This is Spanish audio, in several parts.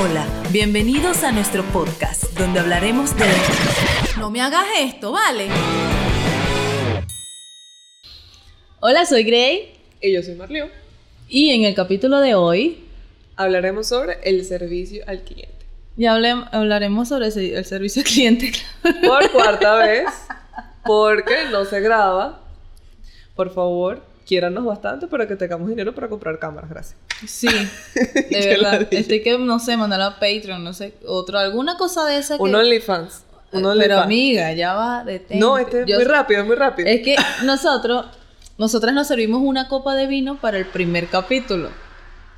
Hola, bienvenidos a nuestro podcast, donde hablaremos de... No me hagas esto, ¿vale? Hola, soy Gray Y yo soy Marlio. y en el capítulo de hoy Hablaremos sobre el servicio al cliente. ya hablaremos sobre el servicio al cliente. Por cuarta vez, porque no se graba. Por favor, quiéranos bastante para que tengamos dinero para comprar cámaras, gracias. Sí, de verdad. Estoy que, no sé, mandar a Patreon, no sé, otro, alguna cosa de esa que... Un OnlyFans. Un Pero OnlyFans. amiga, ya va, detente. No, este es Yo- muy rápido, es muy rápido. Es que nosotros, nosotras nos servimos una copa de vino para el primer capítulo.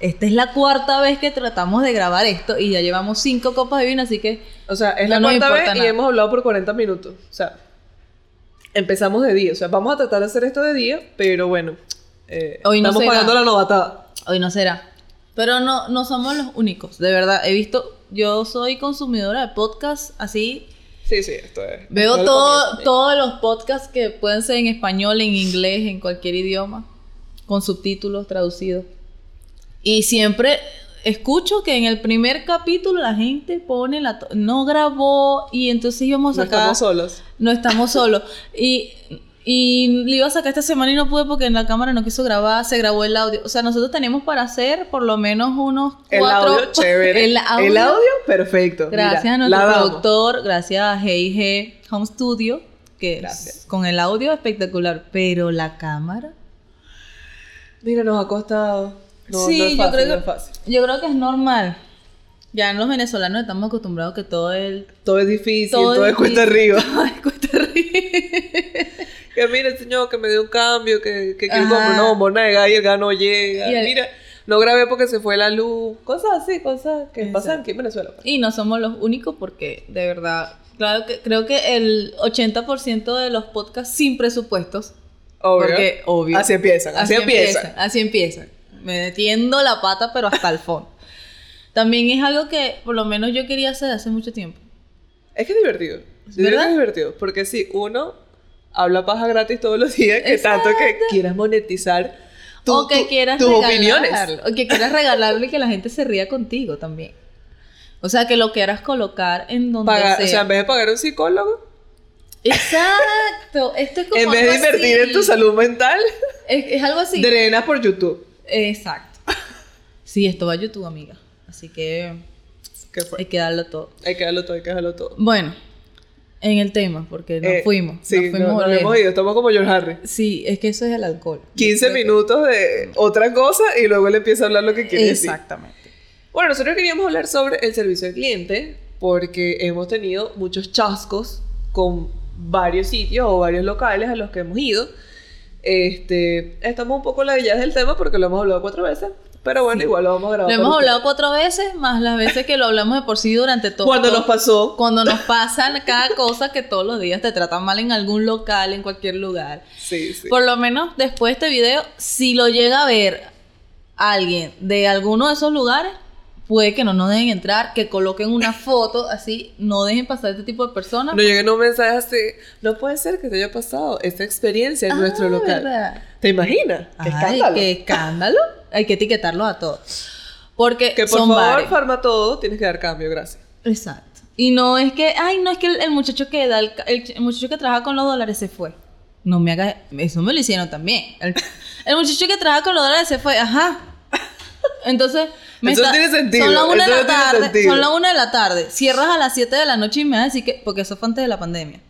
Esta es la cuarta vez que tratamos de grabar esto y ya llevamos cinco copas de vino, así que O sea, es No la cuarta vez y hemos hablado por 40 minutos. O sea, empezamos de día. O sea, vamos a tratar de hacer esto de día, pero bueno. eh, Hoy no estamos será. pagando la novatada. hoy no será. Pero no, no somos los únicos, de verdad. He visto, yo soy consumidora de podcasts así. Sí, sí, esto es. Veo esto todo, todos los podcasts que pueden ser en español, en inglés, en cualquier idioma, con subtítulos traducidos. Y siempre escucho que en el primer capítulo la gente pone la... No grabó y entonces íbamos a No sacar... estamos solos. No estamos solos. Y, y le iba a sacar esta semana y no pude porque en la cámara no quiso grabar, se grabó el audio. O sea, nosotros tenemos para hacer por lo menos unos El cuatro... audio, chévere. El audio, El audio, perfecto. Gracias Mira, a nuestro productor, gracias a G&G Home Studio, que Gracias. con el audio espectacular. Pero la cámara... Mira, nos ha costado. No, sí, no es yo, fácil, creo no que, es fácil. yo creo que es normal. Ya en los venezolanos estamos acostumbrados que todo el... Todo es difícil, Todo todo, es es cuesta arriba. Ay, cuesta arriba. que mire, señor, que me dio un cambio, que, que quiero comprar una bombona y el gas no llega. Y el- Mira, no grabé porque se fue la luz. Cosas así, cosas que Exacto. pasan aquí en Venezuela. pues. Y no somos los únicos porque, de verdad, claro que creo que el 80% de los podcasts sin presupuestos, Obvio. Porque, obvio. Así empiezan, así, empiezan. Así empiezan. Metiendo la pata, pero hasta el fondo. También es algo que, por lo menos, yo quería hacer hace mucho tiempo. Es que es divertido. Yo ¿Verdad? que es divertido. Porque si uno habla paja gratis todos los días, que tanto que quieras monetizar tu- o que tu- quieras tus regalarlo, opiniones. O que quieras regalarle y que la gente se ría contigo también. O sea, que lo quieras colocar en donde Pagar- sea. o sea, en vez de pagar un psicólogo, Exacto. Esto es como en vez de invertir así. en tu salud mental, Es, es algo así. drenas por YouTube. Exacto. Sí, esto va a YouTube, amiga. Así que ¿Qué fue? hay que darlo todo. Hay que darlo todo, hay que darlo todo. Bueno, en el tema, porque nos Eh, fuimos. Sí, nos no- fuimos nos lejos. hemos ido. Estamos como George Harry. Sí, es que eso es el alcohol. 15 Yo creo que- minutos de otra cosa y luego él empieza a hablar lo que quiere decir. Exactamente. Bueno, nosotros queríamos hablar sobre el servicio al cliente porque hemos tenido muchos chascos con varios sitios o varios locales a los que hemos ido. Este, estamos un poco ladilladas del tema porque lo hemos hablado cuatro veces, pero bueno, igual lo vamos a Lo grabar. hemos para hablado cuatro veces, más las veces que lo hablamos de por sí durante todo. Cuando todo- nos pasó. Cuando nos pasan cada cosa que todos los días te tratan mal en algún local, en cualquier lugar. Sí, sí. Por lo menos después de este video, si lo llega a ver alguien de alguno de esos lugares, puede que no nos dejen entrar, que coloquen una foto así, no dejen pasar este tipo de personas. Nos lleguen un mensaje así, no puede ser que te haya pasado esta experiencia en Ah, nuestro local. ¿verdad? ¿Te imaginas? ¡Qué Ay, escándalo! qué escándalo. Hay que etiquetarlos a todos. Porque Que por son favor, bares. farma todo, tienes que dar cambio, gracias. Exacto. Y no es que, ay, no es que el, el muchacho que da el muchacho que trabaja con los dólares se fue. No me hagas, eso me lo hicieron también. El, el muchacho que trabaja con los dólares se fue, ajá. Entonces, Eso no tiene sentido, Son las una de eso la no tarde, son las una de la tarde. Cierras a las 7 de la noche y me vas a decir que, porque eso fue antes de la pandemia.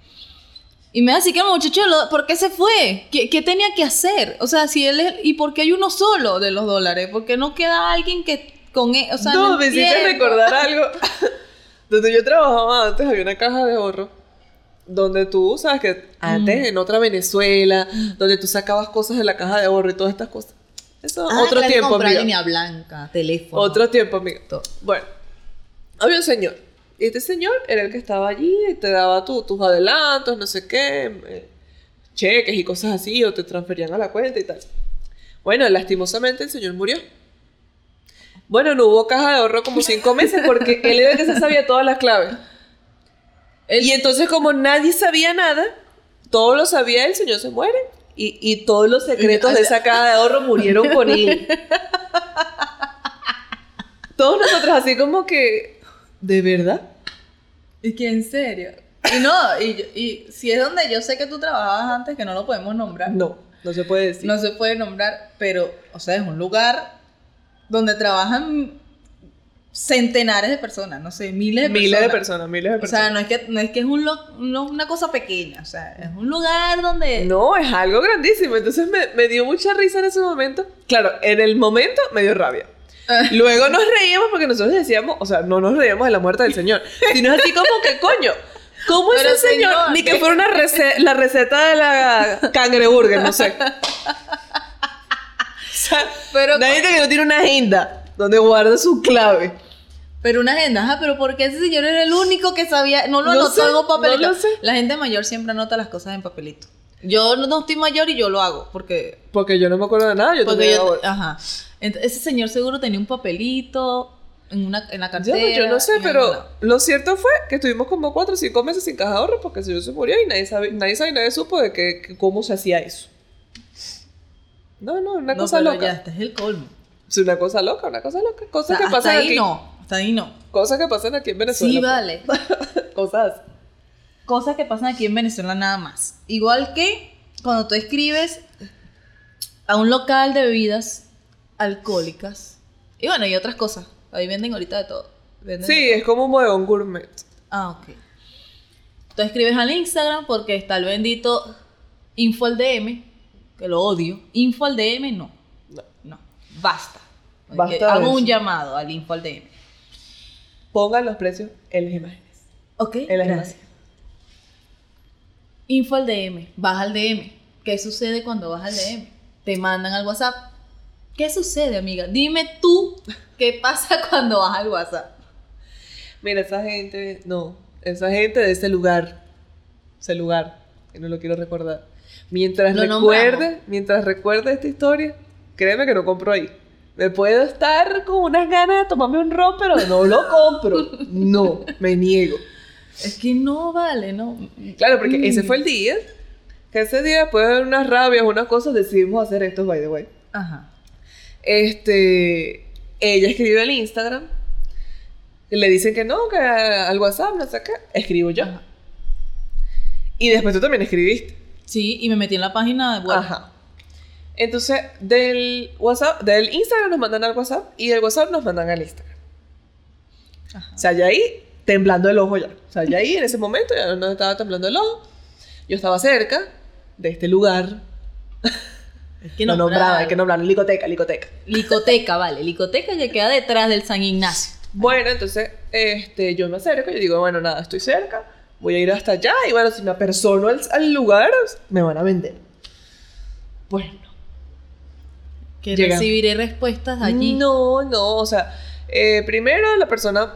Y me va a decir que muchacho, ¿por qué se fue? ¿Qué, qué tenía que hacer? O sea, si él es, ¿y por qué hay uno solo de los dólares? ¿Por qué no queda alguien que con él? O sea, no, no me hiciste recordar algo. Donde yo trabajaba antes había una caja de ahorro. Donde tú, sabes que antes Mm. en otra Venezuela, donde tú sacabas cosas de la caja de ahorro y todas estas cosas. Eso, Ah, otro claro, tiempo, amiga. línea blanca, teléfono. Otro tiempo, amiga. Todo. Bueno, había un señor. Y este señor era el que estaba allí y te daba tu- tus adelantos, no sé qué, eh, cheques y cosas así, o te transferían a la cuenta y tal. Bueno, lastimosamente el señor murió. Bueno, no hubo caja de ahorro como cinco meses porque él era el que se sabía todas las claves. Y entonces, como nadie sabía nada, todo lo sabía, el señor se muere. Y, y todos los secretos de esa caja de ahorro murieron con él. Todos nosotros así como que, ¿de verdad? Y que en serio. Y no, y, y si es donde yo sé que tú trabajabas antes, que no lo podemos nombrar. No, no se puede decir. No se puede nombrar, pero, o sea, es un lugar donde trabajan centenares de personas, no sé, miles de miles personas. de personas, miles de O personas. sea, no es que, no es, que es un lo- no una cosa pequeña, o sea, es un lugar donde... No, es algo grandísimo. Entonces me, me dio mucha risa en ese momento. Claro, en el momento me dio rabia. Luego nos reíamos porque nosotros decíamos, o sea, no nos reíamos de la muerte del Señor, sino así como que, coño, ¿cómo es Pero, el Señor? señor, Ni que fuera una rece- la receta de la cangreburger, no sé. O sea, Pero- nadie que no tiene una agenda donde guarda su clave. Pero una agenda, ajá, pero ¿por qué ese señor era el único que sabía? No lo No anotó sé, en un papelito. no lo sé. La gente mayor siempre anota las cosas en papelito. Yo no, no estoy mayor y yo lo hago, porque... Porque yo no me acuerdo de nada, yo porque yo, ajá. Ese señor seguro tenía un papelito en, una, en la cartera. yo no sé, pero lo cierto fue que estuvimos como cuatro o cinco meses sin caja de ahorro porque el señor se murió y nadie sabe, nadie sabe y nadie supo de que, que cómo se hacía eso. No, no, una No, cosa pero loca. ya, este es el colmo. Es una cosa loca, una cosa loca. O Cosas sea, que hasta pasan ahí aquí. no, hasta ahí no. Cosas que pasan aquí en Venezuela. Sí, vale. Cosas. Cosas que pasan aquí en Venezuela nada más. Igual que cuando tú escribes a un local de bebidas alcohólicas. Y bueno, y otras cosas. Ahí venden ahorita de todo. Venden de Sí, todo. es como un bodegón gourmet. Ah, ok. Tú escribes al Instagram porque está el bendito info al DM, que lo odio. Info al DM, no. Basta. Basta Que hago un llamado al info al DM. Pongan los precios en las imágenes. Ok, En las gracias. Info al DM, baja al DM. ¿Qué sucede cuando vas al DM? Te mandan al WhatsApp. ¿Qué sucede, amiga? Dime tú qué pasa cuando vas al WhatsApp. Mira, esa gente, no, esa gente de ese lugar, ese lugar, que no lo quiero recordar. Mientras Lo recuerde, nombramos. mientras recuerde esta historia, créeme que no compro ahí. Me puedo estar con unas ganas de tomarme un ron, pero no lo compro. No, me niego. Es que no vale, ¿no? Claro, porque Mm. ese fue el día, que ese día, después de unas rabias, unas cosas, decidimos hacer esto, by the way. Ajá. Este, ella escribe al Instagram, le dicen que no, que al WhatsApp, no sé qué, escribo yo. Ajá. Y después tú también escribiste. Sí, y me metí en la página web. Ajá. Entonces, del WhatsApp, del Instagram nos mandan al WhatsApp y del WhatsApp nos mandan al Instagram. Ajá. O sea, ya ahí temblando el ojo ya. O sea, ya ahí en ese momento ya no estaba temblando el ojo. Yo estaba cerca de este lugar. Es que no nombraba, hay que nombrar licoteca, licoteca. Licoteca, vale. Licoteca ya queda detrás del San Ignacio. Bueno, entonces, este, yo me acerco y digo, bueno, nada, estoy cerca, voy a ir hasta allá y bueno, si me apersono al, al lugar, me van a vender. Bueno, Que Llega. recibiré respuestas allí. no, no, o sea, eh, primero la persona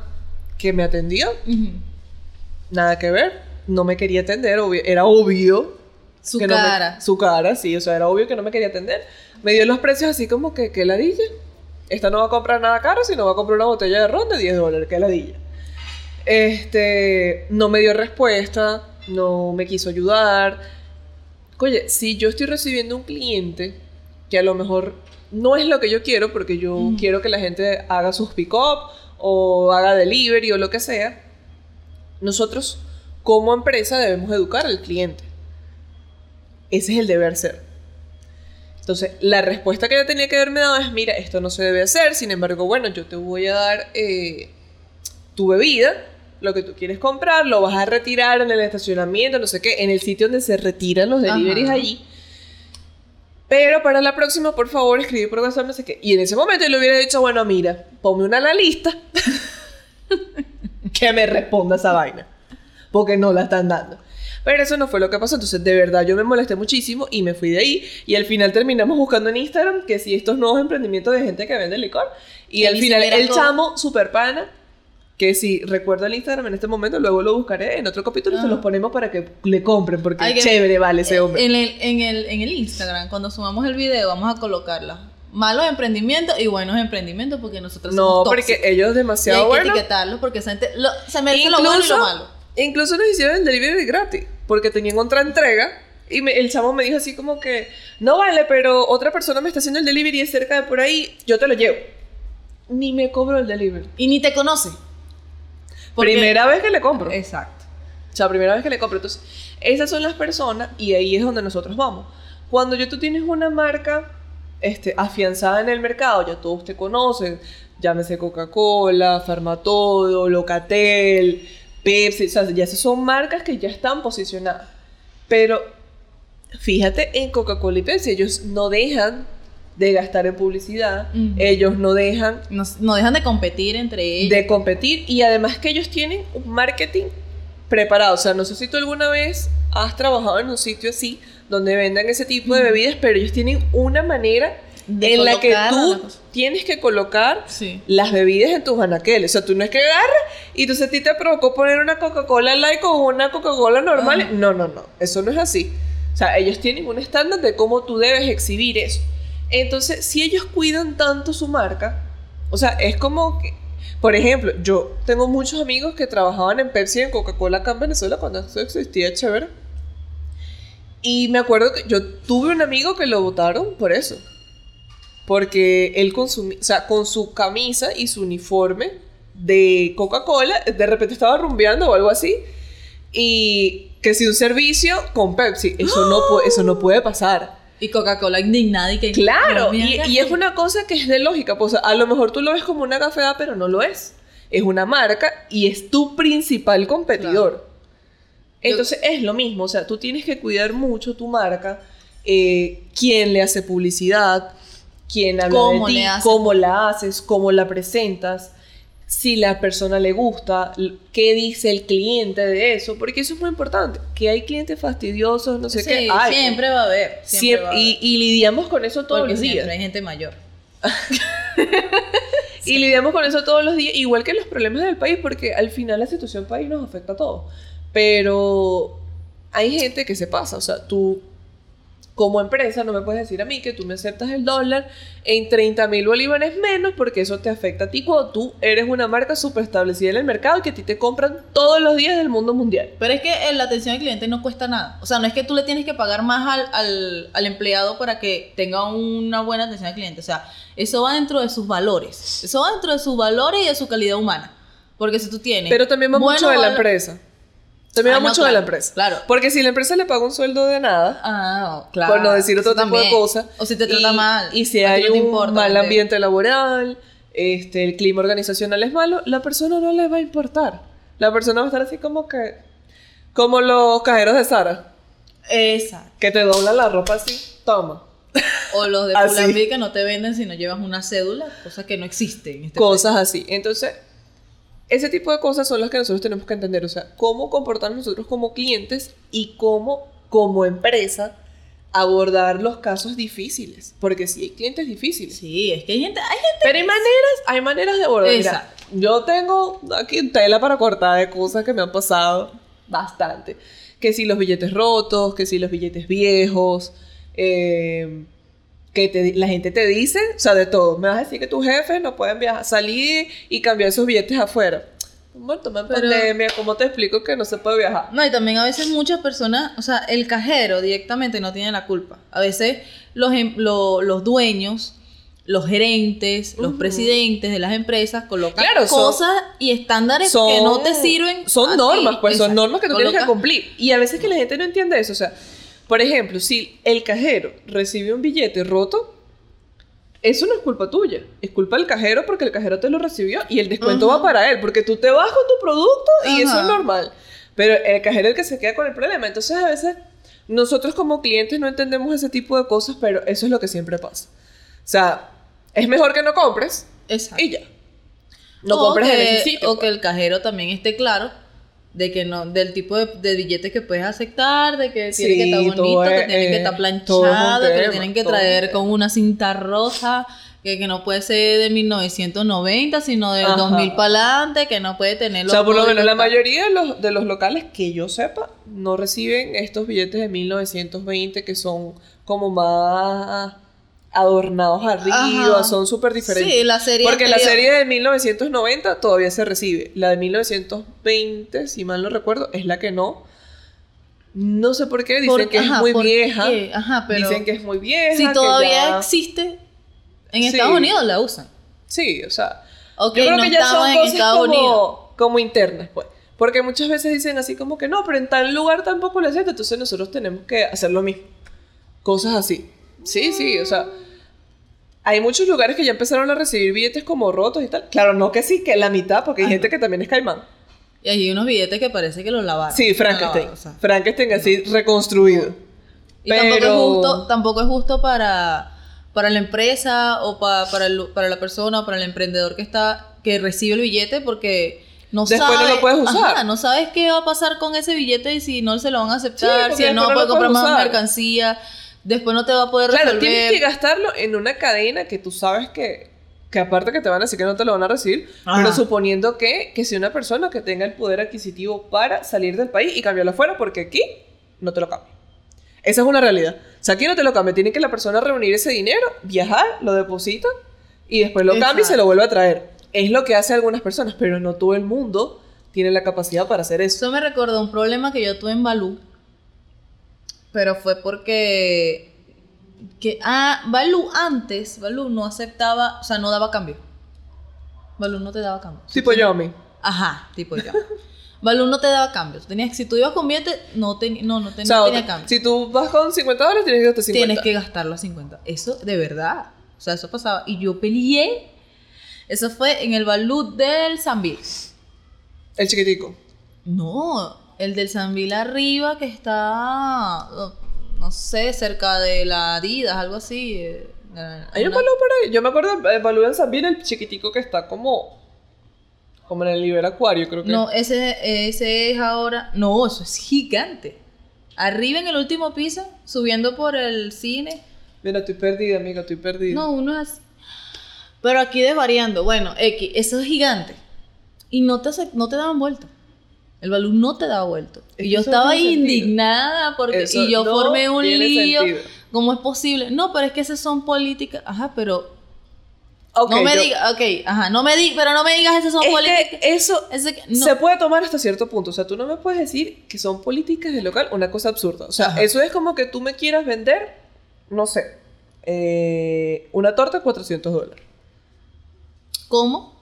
que me atendió, nada que ver, no me quería atender, obvio- era obvio. Su que no me- cara. su cara, sí, o sea, era obvio que no me quería atender. Me dio los precios así como que, que ladilla. Esta no va a comprar nada caro, sino va a comprar una botella de ron de 10 dólares, que ladilla. Este, no me dio respuesta, no me quiso ayudar. Oye, si yo estoy recibiendo un cliente que a lo mejor no es lo que yo quiero, porque yo Ujú. quiero que la gente haga sus pick-up o haga delivery o lo que sea, nosotros como empresa debemos educar al cliente. Ese es el deber ser. Entonces, la respuesta que ella tenía que haberme dado es, mira, esto no se debe hacer, sin embargo, bueno, yo te voy a dar eh, tu bebida, lo que tú quieres comprar, lo vas a retirar en el estacionamiento, no sé qué, en el sitio donde se retiran los deliveries Ajá. allí. Pero para la próxima, por favor, escribe por WhatsApp, no sé qué. Y en ese momento yo le hubiera dicho, bueno, mira, ponme una en la lista que me responda esa vaina. Porque no la están dando. Pero eso no fue lo que pasó. Entonces, de verdad, yo me molesté muchísimo y me fui de ahí. Y al final terminamos buscando en Instagram que si estos nuevos emprendimientos de gente que vende licor. Y Que al final, el todo- chamo, super pana, que si recuerdo el Instagram en este momento, luego lo buscaré en otro capítulo y se Ah. los ponemos para que le compren. Porque Hay que- chévere, vale, ese hombre. En el, en, el, en el Instagram, cuando sumamos el video, vamos a colocarla. Malos emprendimientos y buenos emprendimientos porque nosotros no, somos porque tóxicos. ellos Y hay demasiado que etiquetarlos porque esa gente lo- se merece lo bueno y lo malo. Incluso nos hicieron el delivery gratis, porque tenían otra entrega. Y me- el chamo me dijo así como que, no vale, pero otra persona me está haciendo el delivery es cerca de por ahí, yo te lo llevo. ni me cobro el delivery. Y ni te conoce. Porque- Primera vez que le compro. Exacto. O sea, primera vez que le compro. Entonces, esas son las personas y ahí es donde nosotros vamos. Cuando ya tú tienes una marca este, afianzada en el mercado, ya todos te conocen, llámese Coca-Cola, Farmatodo, Locatel, Pepsi, o sea, ya esas son marcas que ya están posicionadas. Pero fíjate en Coca-Cola y Pepsi, ellos no dejan de gastar en publicidad, Ujú. ellos no dejan No, no dejan de competir entre ellos. de competir y además que ellos tienen un marketing preparado. O sea, no sé si tú alguna vez has trabajado en un sitio así donde vendan ese tipo de bebidas, pero ellos tienen una manera De en la que tú tienes que colocar Sí. las bebidas en tus anaqueles. O sea, tú no es que agarras y entonces a ti te provocó poner una Coca-Cola Light o una Coca-Cola normal. Ajá. No, no, no. Eso no es así. O sea, ellos tienen un estándar de cómo tú debes exhibir eso. Entonces, si ellos cuidan tanto su marca, o sea, es como que, por ejemplo, yo tengo muchos amigos que trabajaban en Pepsi y en Coca-Cola acá en Venezuela cuando eso existía chévere. Y me acuerdo que yo tuve un amigo que lo votaron por eso. Porque él consumía, o sea, con su camisa y su uniforme de Coca-Cola, de repente estaba rumbeando o algo así. Y que si un servicio con Pepsi, eso no, eso no puede pasar. Y Coca-Cola indignada y que... Claro, y, y es una cosa que es de lógica. Pues, a lo mejor tú lo ves como una gafeada, pero no lo es. Es una marca y es tu principal competidor. Entonces es lo mismo, o sea, tú tienes que cuidar mucho tu marca, eh, quién le hace publicidad, quién habla Cómo de ti, cómo la haces, cómo la presentas, si la persona le gusta, qué dice el cliente de eso, porque eso es muy importante, que hay clientes fastidiosos, no sé Sí, qué, hay. siempre va a haber. Siempre Siempre- va a haber. y, y lidiamos con eso todos Porque los días. hay gente mayor. Y lidiamos con eso todos los días, igual que los problemas del país, porque al final la situación país nos afecta a todos. Pero hay gente que se pasa, o sea, tú como empresa no me puedes decir a mí que tú me aceptas el dólar en 30 mil bolívares menos porque eso te afecta a ti cuando tú eres una marca súper establecida en el mercado y que a ti te compran todos los días del mundo mundial. Pero es que eh, la atención al cliente no cuesta nada. O sea, no es que tú le tienes que pagar más al, al, al empleado para que tenga una buena atención al cliente. O sea, eso va dentro de sus valores. Eso va dentro de sus valores y de su calidad humana. Porque si tú tienes... Pero también va mucho de la empresa. También Ah, va no, mucho de la empresa. claro. Porque si la empresa le paga un sueldo de nada, Ah, claro. por no decir otro tipo de cosas. O si te trata y, mal. Y si hay no un importa mal ambiente laboral, este, el clima organizacional es malo, la persona no le va a importar. La persona va a estar así como que... Como los cajeros de Sara, Exacto. que te doblan la ropa así, toma. O los de. Pull&Bear que no te venden si no llevas una cédula, cosa que no existe en este cosas así. Entonces, ese tipo de cosas son las que nosotros tenemos que entender. O sea, cómo comportarnos nosotros como clientes y cómo, como empresa, abordar los casos difíciles. Porque sí hay clientes difíciles. Sí, es que hay gente... Hay gente Pero hay maneras, hay maneras de abordar. Mira, yo tengo aquí tela para cortar de cosas que me han pasado bastante. Que si los billetes rotos, que si los billetes viejos, eh, que te- la gente te dice, o sea, de todo. Me vas a decir que tus jefes no pueden viajar, salir y cambiar esos billetes afuera. Bueno, toma en Pero- pandemia, ¿cómo te explico que no se puede viajar? No, y también a veces muchas personas, o sea, el cajero directamente no tiene la culpa. A veces los, em- lo- los dueños, los gerentes, los presidentes de las empresas colocan Claro, son- cosas y estándares que no te sirven. Son ti. normas, pues son normas que tú tienes que cumplir. Y a veces que la gente no entiende eso. O sea, por ejemplo, si el cajero recibe un billete roto, eso no es culpa tuya. Es culpa del cajero porque el cajero te lo recibió y el descuento va para él. Porque tú te vas con tu producto y eso es normal. Pero el cajero es el que se queda con el problema. Entonces, a veces, nosotros como clientes no entendemos ese tipo de cosas, pero eso es lo que siempre pasa. O sea, es mejor que no compres Exacto. y ya. No o compres que, en ese sitio. O que el cajero también esté claro de que no, del tipo de, de billetes que puedes aceptar, de que tiene que estar bonito, que tiene que eh, estar es un planchado, que lo tienen que es traer con una cinta roja, que, que no puede ser de 1990, sino del Ajá. 2000 para adelante, que no puede tener O sea, por lo menos la mayoría de los, de los locales que yo sepa no reciben estos billetes de 1920 que son como más adornados arriba, Ajá. son súper diferentes. Sí, la serie Porque la serie de 1990 todavía se recibe. La de 1920, si mal no recuerdo, es la que no. No sé por qué, dicen que ajá, es muy ¿por vieja. Ajá, pero Dicen que es muy vieja. si todavía ya- existe, en Sí. Estados Unidos la usan. Sí, o sea. Yo creo no que ya son en cosas Estados como, Unidos. como internas, pues. Porque muchas veces dicen así como que no, pero en tal lugar tampoco lo acepta, entonces nosotros tenemos que hacer lo mismo. Cosas así. Sí, sí, o sea. Hay muchos lugares que ya empezaron a recibir billetes como rotos y tal. Claro, no que sí, que la mitad, porque hay gente que también es caimán. Y hay unos billetes que parece que los lavaron. Sí, No Frankenstein. lavaron, o sea. Frankenstein así reconstruido. Y tampoco, es Pero- justo, tampoco es justo para, para la empresa o pa- para, el- para la persona o para el emprendedor que está que recibe el billete porque no Después no sabe, lo puedes usar. Ajá, no sabes qué va a pasar con ese billete y si no se lo van a aceptar, si no no lo comprar puedes más usar. mercancía, después no te va a poder Claro, resolver. tienes que gastarlo en una cadena que tú sabes que, que aparte que te van a decir que no te lo van a recibir, Ajá. pero suponiendo que, que sea una persona que tenga el poder adquisitivo para salir del país y cambiarlo afuera, porque aquí no te lo cambia. Esa es una realidad. O sea, aquí no te lo cambia. Tiene que la persona reunir ese dinero, viajar, lo deposita y después lo cambia y se Exacto. lo vuelve a traer. Es lo que hace algunas personas, pero no todo el mundo tiene la capacidad para hacer eso. Eso me recordó un problema que yo tuve en Balú. Pero fue porque. Que, ah, Balú antes, Balú no aceptaba, o sea, no daba cambio. Balú no te daba cambio. Tipo Yomi. Ajá, tipo yo. Balú no te daba cambio. Tú tenías, si tú ibas con billete, no, ten- no, no, ten- O sea, no tenía cambio. si tú vas con 50 dólares, tienes que gastar 50. Tienes que gastarlo a 50. Eso, de verdad. O sea, eso pasaba. Y yo peleé. Eso fue en el Balú del Zambil. El chiquitico. No, el del Sanvil arriba que está, no, sé, cerca de la Adidas, algo así. eh, Hay un balú por ahí. Yo me acuerdo del balú en el chiquitico que está como. Como en el nivel acuario, creo que. No, ese, ese es ahora. No, eso es gigante. Arriba en el último piso, subiendo por el cine. Mira, estoy perdida, amiga, estoy perdida. No, uno es así. Pero aquí desvariando. Bueno, X, eso es gigante. Y no te, no te daban vuelta. El balón no te daba vuelta. Es Y yo no estaba sentido. indignada porque Eso y yo no formé un lío. sentido. ¿Cómo es posible? No, pero es que esas son políticas. Ajá, pero Ok, no me digas, ok, ajá, no me di, pero no me digas esas son Es políticas. que eso Ese que- no. se puede tomar hasta cierto punto. O sea, tú no me puedes decir que son políticas del local una cosa absurda. O sea, Ajá. eso es como que tú me quieras vender, no sé, eh, una torta a 400 dólares. ¿Cómo?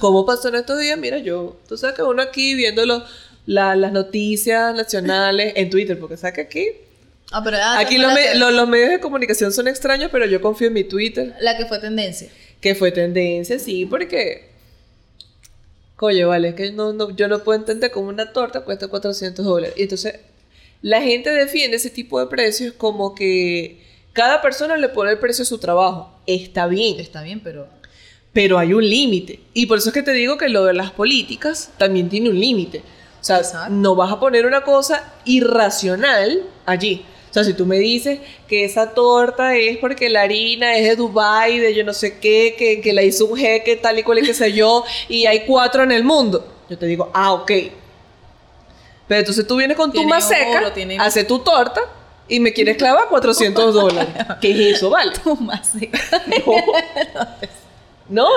¿Cómo pasó en estos días? Mira, yo, tú sabes que uno aquí viendo los- la- las noticias nacionales en Twitter, porque sabes que aquí, Ah, pero ah, aquí los, me- lo- los medios de comunicación son extraños, pero yo confío en mi Twitter, la que fue tendencia. que fue tendencia, sí, porque, coño, vale, es que no, no, yo no puedo entender cómo una torta cuesta 400 dólares. Y entonces, la gente defiende ese tipo de precios como que cada persona le pone el precio a su trabajo. Está bien, Está bien, pero pero hay un límite. Y por eso es que te digo que lo de las políticas también tiene un límite. O sea, Exacto. no vas a poner una cosa irracional allí. O sea, si tú me dices que esa torta es porque la harina es de Dubai, de yo no sé qué, que, que la hizo un jeque tal y cual y qué sé yo, y hay cuatro en el mundo, yo te digo, ah, ok. Pero entonces tú vienes con tu maseca, oro, tiene- haces tu torta y me quieres clavar 400 dólares. ¿Qué es eso, vale? Toma, sí. No,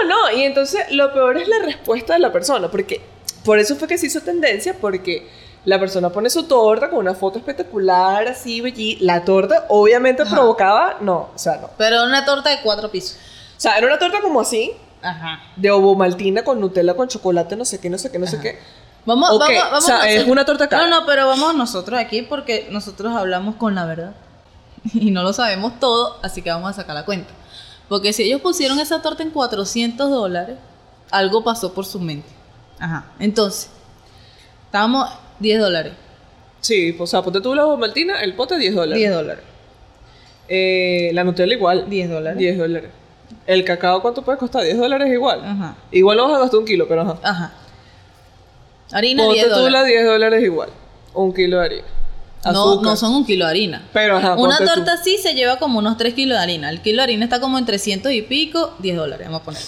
no, y entonces lo peor es la respuesta de la persona, porque por eso fue que se hizo tendencia, porque la persona pone su torta con una foto espectacular, así, bellí. La torta obviamente Ajá. provocaba, no, o sea, no. Pero una torta de cuatro pisos. O sea, era una torta como así, Ajá. de ovomaltina con Nutella, con chocolate, no sé qué, no sé qué, no sé qué. Vamos, Ok, vamos, vamos. o sea, es una torta cara. No, no, pero vamos nosotros aquí porque nosotros hablamos con la verdad. Y no lo sabemos todo, así que vamos a sacar la cuenta. Porque si ellos pusieron esa torta en 400 dólares, algo pasó por su mente. Ajá. Entonces, estábamos 10 dólares. Sí, o sea, ponte tú la ovomaltina, el pote 10 dólares. 10 dólares. Eh, la Nutella igual. 10 dólares. 10 dólares. El cacao, ¿cuánto puede costar? 10 dólares igual. Ajá. Igual vas a gastar un kilo, pero ajá. Ajá. Harina, Ponte 10 tú la dólares. 10 dólares igual. Un kilo de harina. No, no son un kilo de harina. Pero ajá, Una torta así se lleva como unos 3 kilos de harina. El kilo de harina está como en 300 y pico, 10 dólares, vamos a poner.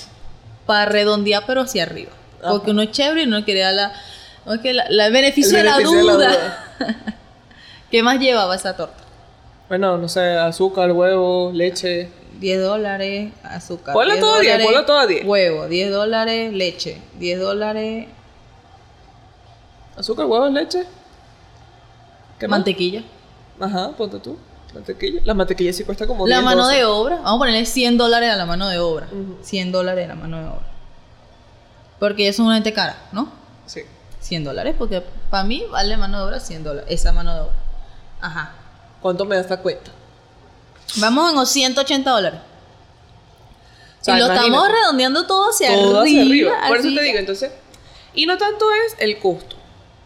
Para redondear, pero hacia arriba. Ajá. Porque uno es chévere y no quiere dar la, no es que la- la- el beneficio, El de, la beneficio de la duda. duda. ¿Qué más llevaba esa torta? Bueno, no sé, azúcar, huevo, leche. 10 dólares, azúcar. Ponla 10 todo a 10, dólares, ponla todo a 10. Huevo, 10 dólares, leche. 10 dólares, Azúcar, huevo, leche. ¿Qué más? mantequilla. Ajá, ponte tú. Mantequilla. La mantequilla sí cuesta como La 10, mano 12. de obra, vamos a ponerle 100 dólares a la mano de obra. Ujú. 100 dólares a la mano de obra. Porque ellos son una gente cara, ¿no? Sí. 100 dólares, porque para mí vale mano de obra 100 dólares, esa mano de obra. Ajá. ¿Cuánto me da esta cuenta? Vamos en los 180 dólares. O sea, y lo estamos redondeando todo hacia todo arriba. hacia arriba. Por eso te digo, entonces. Y no tanto es el costo.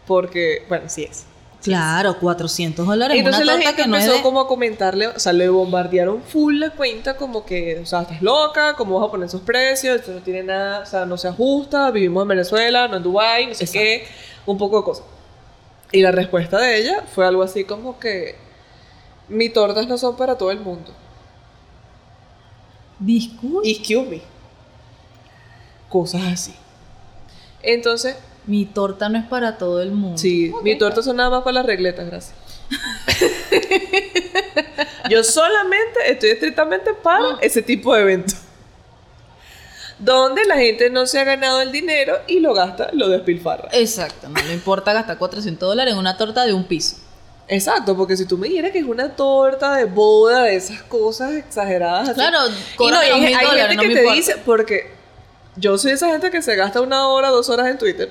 Porque, bueno, sí es. Claro, 400 dólares. Entonces una la torta gente que no es empezó de- como a comentarle, o sea, le bombardearon full la cuenta como que, o sea, estás loca, ¿cómo vas a poner esos precios? Esto no tiene nada, o sea, no se ajusta, vivimos en Venezuela, no en Dubái, no sé Exacto. qué, un poco de cosas. Y la respuesta de ella fue algo así como que mis tortas no son para todo el mundo. Disculpe. Excuse me. Cosas así. Entonces, Mi torta no es para todo el mundo. Sí, mi torta son nada más para las regletas, gracias. Yo solamente estoy estrictamente para ese tipo de eventos. Donde la gente no se ha ganado el dinero y lo gasta, lo despilfarra. Exacto, no le importa gastar 400 dólares en una torta de un piso. Exacto, porque si tú me dijeras que es una torta de boda, de esas cosas exageradas así. Claro, y no, hay, hay dólares, gente no que te importa. dice, porque yo soy esa gente que se gasta una hora, dos horas en Twitter.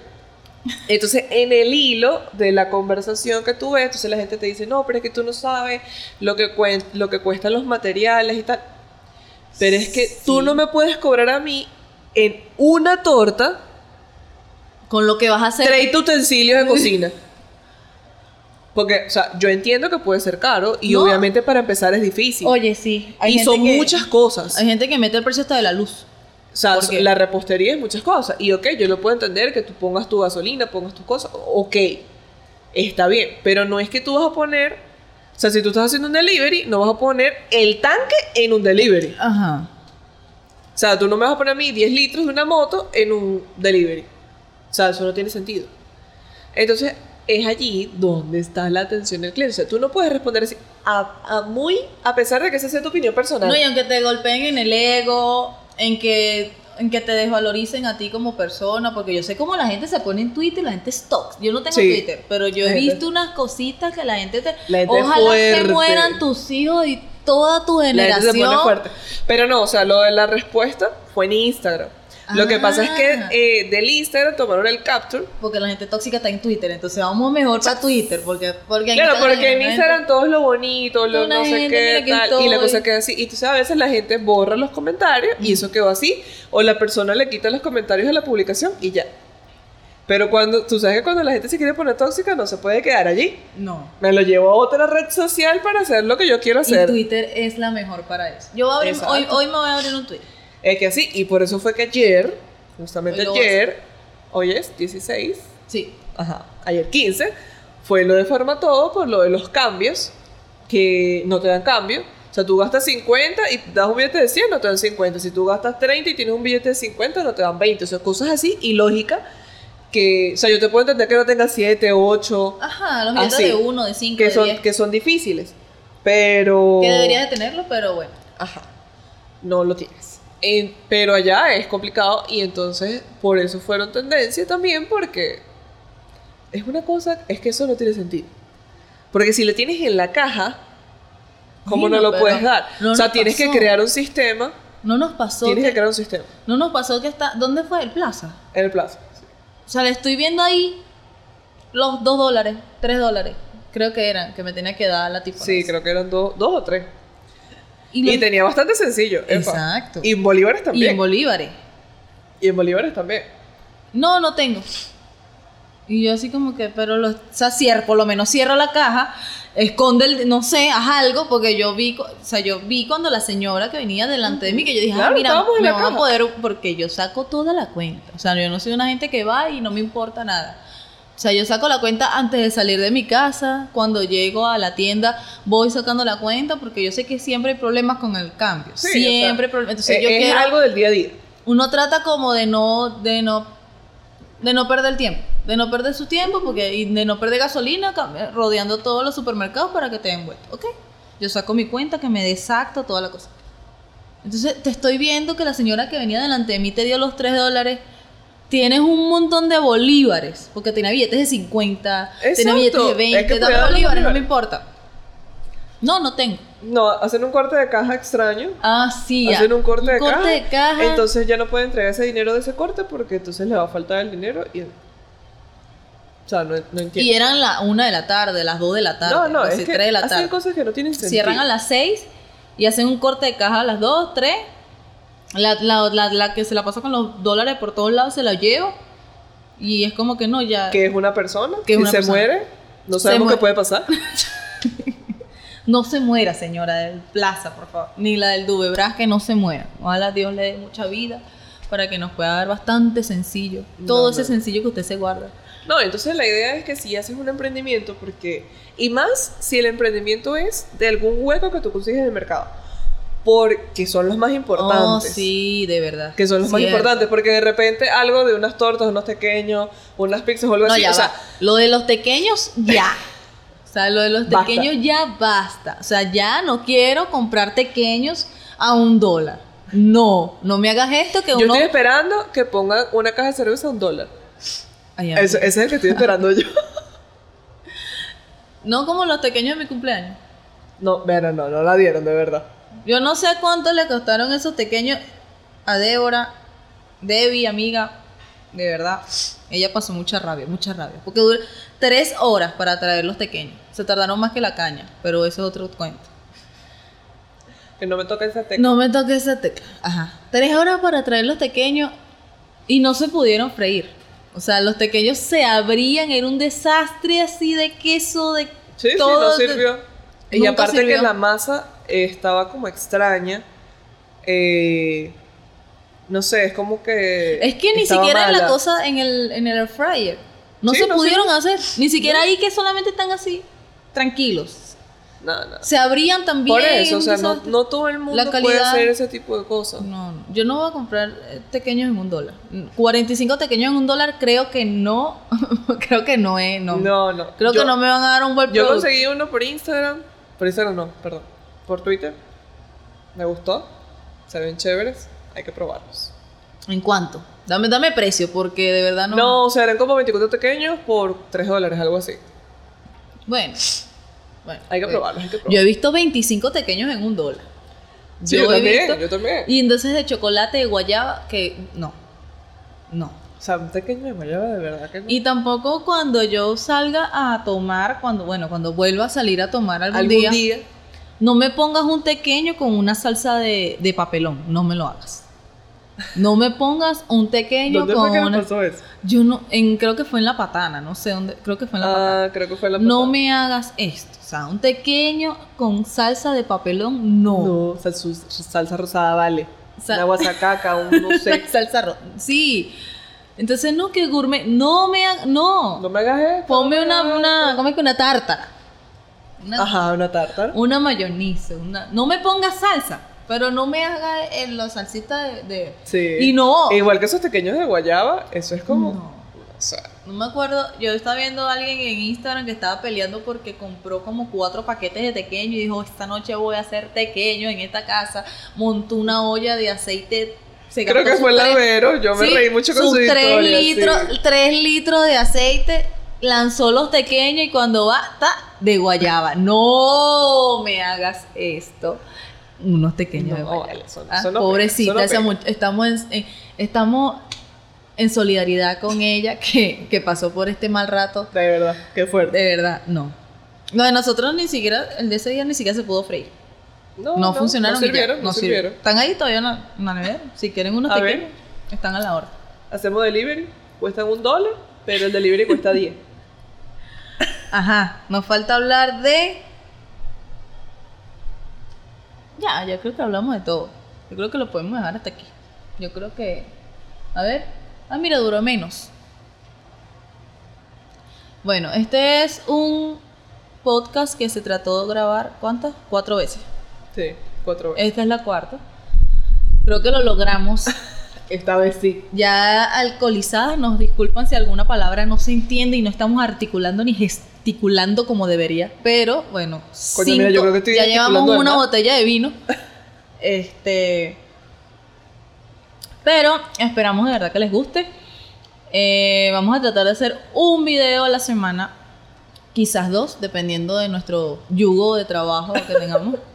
Entonces, en el hilo de la conversación que tú ves, entonces la gente te dice, no, pero es que tú no sabes lo que, lo que cuestan los materiales y tal. Pero es que tú no me puedes cobrar a mí en una torta Con lo que vas a hacer. 30 utensilios de cocina. Porque, o sea, yo entiendo que puede ser caro y No. obviamente para empezar es difícil. Oye, sí. y gente son que- muchas cosas. Hay gente que mete el precio hasta de la luz. O sea, la repostería es muchas cosas. Y ok, yo lo puedo entender que tú pongas tu gasolina, pongas tus cosas. Ok, está bien. Pero no es que tú vas a poner. O sea, si tú estás haciendo un delivery, no vas a poner el tanque en un delivery. Ajá. O sea, tú no me vas a poner a mí 10 litros de una moto en un delivery. O sea, eso no tiene sentido. Entonces, es allí donde está la atención del cliente. O sea, tú no puedes responder así a, a muy, a pesar de que esa sea tu opinión personal. No, y aunque te golpeen en el ego, en que, en que te desvaloricen a ti como persona, porque yo sé cómo la gente se pone en Twitter, la gente es toxic. Yo no tengo Sí. Twitter, pero yo he visto unas cositas que la gente te... La gente Ojalá se mueran tus hijos y toda tu La gente generación. se pone fuerte. Pero no, o sea, lo de la respuesta fue en Instagram. Lo que pasa es Ah. que eh, del Instagram tomaron el capture. Porque la gente tóxica está en Twitter, entonces vamos mejor para Twitter, porque, porque en Claro, Instagram porque en la gente- Instagram todo es lo bonito, lo Una no sé gente, qué, tal, y la cosa queda así. Y entonces a veces la gente borra los comentarios y eso quedó así. O la persona le quita los comentarios a la publicación y ya. Pero cuando, tú sabes que cuando la gente se quiere poner tóxica no se puede quedar allí. No. Me lo llevo a otra red social para hacer lo que yo quiero Y hacer. Twitter es la mejor para eso. Yo voy a abrir, hoy, hoy me voy a abrir un Twitter. Es que así, y por eso fue que ayer, justamente Hoy ayer, hoy es 16, Sí. ajá, ayer 15, fue lo de Forma Todo por lo de los cambios, que no te dan cambio. O sea, tú gastas 50 y das un billete de 100, no te dan 50. Si tú gastas 30 y tienes un billete de 50, no te dan 20. O sea, cosas así ilógicas que, o sea, yo te puedo entender que no tengas 7, 8, Ajá, los billetes así, de uno, de cinco, que de son, diez. que son difíciles. Pero... Que deberías de tenerlo, pero bueno. Ajá. No lo tienes. En- pero allá es complicado y entonces por eso fueron tendencia también porque es una cosa, es que eso no tiene sentido. Porque si lo tienes en la caja, ¿cómo no lo puedes dar? no o sea, tienes que crear un sistema. No nos pasó. Tienes que que- crear un sistema no nos pasó que está. ¿Dónde fue? El Plaza. en el plazo. O sea, le estoy viendo ahí los dos dólares, tres dólares. Creo que eran, que me tenía que dar la tipo. Sí, creo que eran dos, dos o tres. Y, Y, los- tenía bastante sencillo. epa. Exacto. Y en bolívares y también. en bolívares. y en bolívares también. No, no tengo. Y yo así como que, pero lo, o sea, cierra, por lo menos cierra la caja, esconde el, no sé, haz algo, porque yo vi, o sea, yo vi cuando la señora que venía delante de mí, que yo dije, ah, Claro, mira, estábamos en me van a poder, porque yo saco toda la cuenta. O sea, yo no soy una gente que va y no me importa nada. O sea, yo saco la cuenta antes de salir de mi casa, cuando llego a la tienda, voy sacando la cuenta, porque yo sé que siempre hay problemas con el cambio. Sí, o sea, siempre problemas. Entonces eh, yo es quiero algo del día a día. uno trata como de no de no de no perder tiempo de no perder su tiempo porque y de no perder gasolina cam- rodeando todos los supermercados para que te den vuelta ok yo saco mi cuenta que me dé exacto toda la cosa entonces te estoy viendo que la señora que venía delante de mí te dio los 3 dólares tienes un montón de bolívares porque tenía billetes de 50 Exacto. tenía billetes de Es 20 que dame cuidado con los bolívares no me bolívares. importa no no tengo No, hacen un corte de caja extraño. Ah, sí. hacen un corte, de, corte caja, de caja. Entonces ya no pueden entregar ese dinero de ese corte porque entonces le va a faltar el dinero y... O sea, no, no entiendo. y eran la una de la tarde, las dos de la tarde. no, no, es que tres de la hacen tarde. cosas que no tienen sentido. Cierran a las 6 y hacen un corte de caja a las 2, 3. La, la, la, la que se la pasa con los dólares por todos lados se la llevo. Y es como que no, ya. Que es una persona, Que es si una se persona. muere, no sabemos qué puede pasar. No se muera, señora del Plaza, por favor. Ni la del Dubebras, que no se muera. Ojalá Dios le dé mucha vida para que nos pueda dar bastante sencillo. Todo No, ese no. sencillo que usted se guarda. No, entonces la idea es que si haces un emprendimiento, porque. Y más si el emprendimiento es de algún hueco que tú consigues en el mercado. Porque son los más importantes. Oh, sí, de verdad. Que son los más importantes, porque de repente algo de unas tortas, unos pequeños, unas pizzas o algo No, así. ya o sea. Lo de los pequeños, ya. O sea, lo de los pequeños ya basta. O sea, ya no quiero comprar pequeños a un dólar. No, no me hagas esto que yo uno... estoy esperando que pongan una caja de cerveza a un dólar. Ay, Ese, ese es el que estoy esperando yo. No como los pequeños de mi cumpleaños. No, mira, no, no la dieron, de verdad. Yo no sé cuánto le costaron esos pequeños a Débora, Debbie, amiga. De verdad, ella pasó mucha rabia, mucha rabia. Porque dura tres horas para traer los pequeños. Se tardaron más que la caña, pero eso es otro cuento. Que no me toca esa tecla. No me toque esa tecla. Ajá. Tres horas para traer los pequeños y no se pudieron freír. O sea, los pequeños se abrían, era un desastre así de queso, de Sí, todo. sí, no sirvió. Y Nunca aparte sirvió. que la masa eh, estaba como extraña. eh, no sé, es como que. Es que ni siquiera en la cosa en el, en el air fryer. No Sí, se no pudieron hacer. Ni siquiera ahí que solamente están así, tranquilos. No, no. Se abrían también. Por eso, o sea, no, no todo el mundo La puede calidad- hacer ese tipo de cosas. No, no. Yo no voy a comprar eh, pequeños en un dólar. 45 pequeños en un dólar creo que no. creo que no es. No. No, no. Creo Yo- que no me van a dar un buen Yo producto. conseguí uno por Instagram. Por Instagram no, perdón. Por Twitter. Me gustó. Se ven chéveres. Hay que probarlos. ¿En cuánto? Dame, dame precio, porque de verdad no. No, o sea, eran como 24 pequeños por 3 dólares, algo así. Bueno. bueno Hay que bueno. probarlos, hay que Yo probarlos. he visto 25 pequeños en un dólar. Sí, yo, he también, visto- yo también. Y entonces de chocolate de guayaba, que no. No. O sea, un pequeño de guayaba, de verdad que no. Y tampoco cuando yo salga a tomar, cuando, bueno, cuando vuelva a salir a tomar algún, algún día, día. no me pongas un tequeño con una salsa de, de papelón. No me lo hagas. No me pongas un tequeño ¿Dónde con fue que una- pasó eso? Yo no, en, creo que fue en la patana, no sé dónde, creo que fue en la patana. Ah, creo que fue la No patada. me hagas esto. O sea, un tequeño con salsa de papelón, no. No, salsa, salsa rosada, vale. Sal- Una guasacaca, un no sé. salsa roja. Sí. Entonces, no, que gourmet. No me hagas. No. no me hagas esto. Ponme no una, una. ¿cómo que una? Una, Ajá, una tarta. una mayonesa. Una, no me pongas salsa, pero no me haga en la salsita de, de- Sí. Y no. Igual que esos pequeños de guayaba, eso es como. No. O sea, No me acuerdo, yo estaba viendo a alguien en Instagram que estaba peleando porque compró como cuatro paquetes de tequeño y dijo, esta noche voy a hacer tequeño en esta casa. Montó una olla de aceite. Se creo que fue el lavero. Yo me Sí, reí mucho con sus su tres litros, sí. tres litros de aceite, lanzó los tequeños y cuando va, está de guayaba. No me hagas esto. Unos tequeños de guayaba. Ah, pobrecita, esa much- estamos en, en- estamos en solidaridad con ella que, que pasó por este mal rato. De verdad, qué fuerte. De verdad, no. No, de nosotros ni siquiera, el de ese día ni siquiera se pudo freír. No, No, funcionaron. No ya, sirvieron, no sirvieron. Están ahí todavía en la, en la nevera. Si quieren unos A ver. pequeños, están a la hora. Hacemos delivery, cuestan un dólar, pero el delivery cuesta 10. Ajá, nos falta hablar de. Ya, ya creo que hablamos de todo. Yo creo que lo podemos dejar hasta aquí. Yo creo que. A ver. Ah, mira, duró menos. Bueno, este es un podcast que se trató de grabar. ¿Cuántas? Cuatro veces. Sí, cuatro veces. Esta es la cuarta. Creo que lo logramos. Esta vez sí. Ya alcoholizadas, nos disculpan si alguna palabra no se entiende y no estamos articulando ni gesticulando como debería. Pero bueno, Coño, mira, yo cinco- creo que estoy ya llevamos una más. botella de vino. Este. Pero esperamos de verdad que les guste. Eh, vamos a tratar de hacer un video a la semana, quizás dos, dependiendo de nuestro yugo de trabajo que tengamos.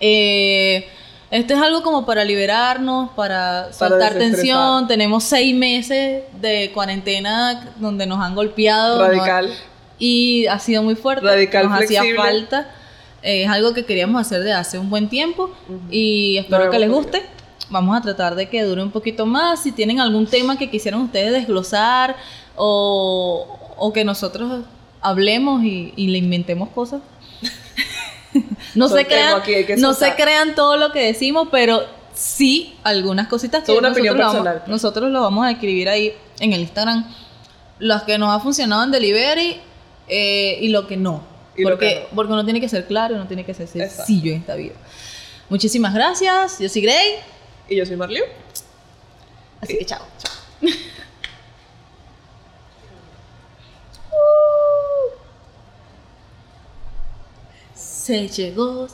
Eh, esto es algo como para liberarnos, para soltar tensión. Tenemos seis meses de cuarentena donde nos han golpeado. nos- y ha sido muy fuerte. Radical, Nos hacía falta. Eh, es algo que queríamos hacer desde hace un buen tiempo y espero que les guste. Vamos a tratar de que dure un poquito más. Si tienen algún tema que quisieran ustedes desglosar o, o que nosotros hablemos y, y le inventemos cosas. no se crean, no se crean todo lo que decimos, pero sí algunas cositas que una nosotros, lo vamos, personal, nosotros lo vamos a escribir ahí en el Instagram. Los que nos ha funcionado en delivery eh, y lo que no. Y porque, que no. porque uno tiene que ser claro, uno tiene que ser sencillo en esta vida. Muchísimas gracias. Yo soy Grey. Y yo soy Marliu. Así que chao. chao. Se llegó,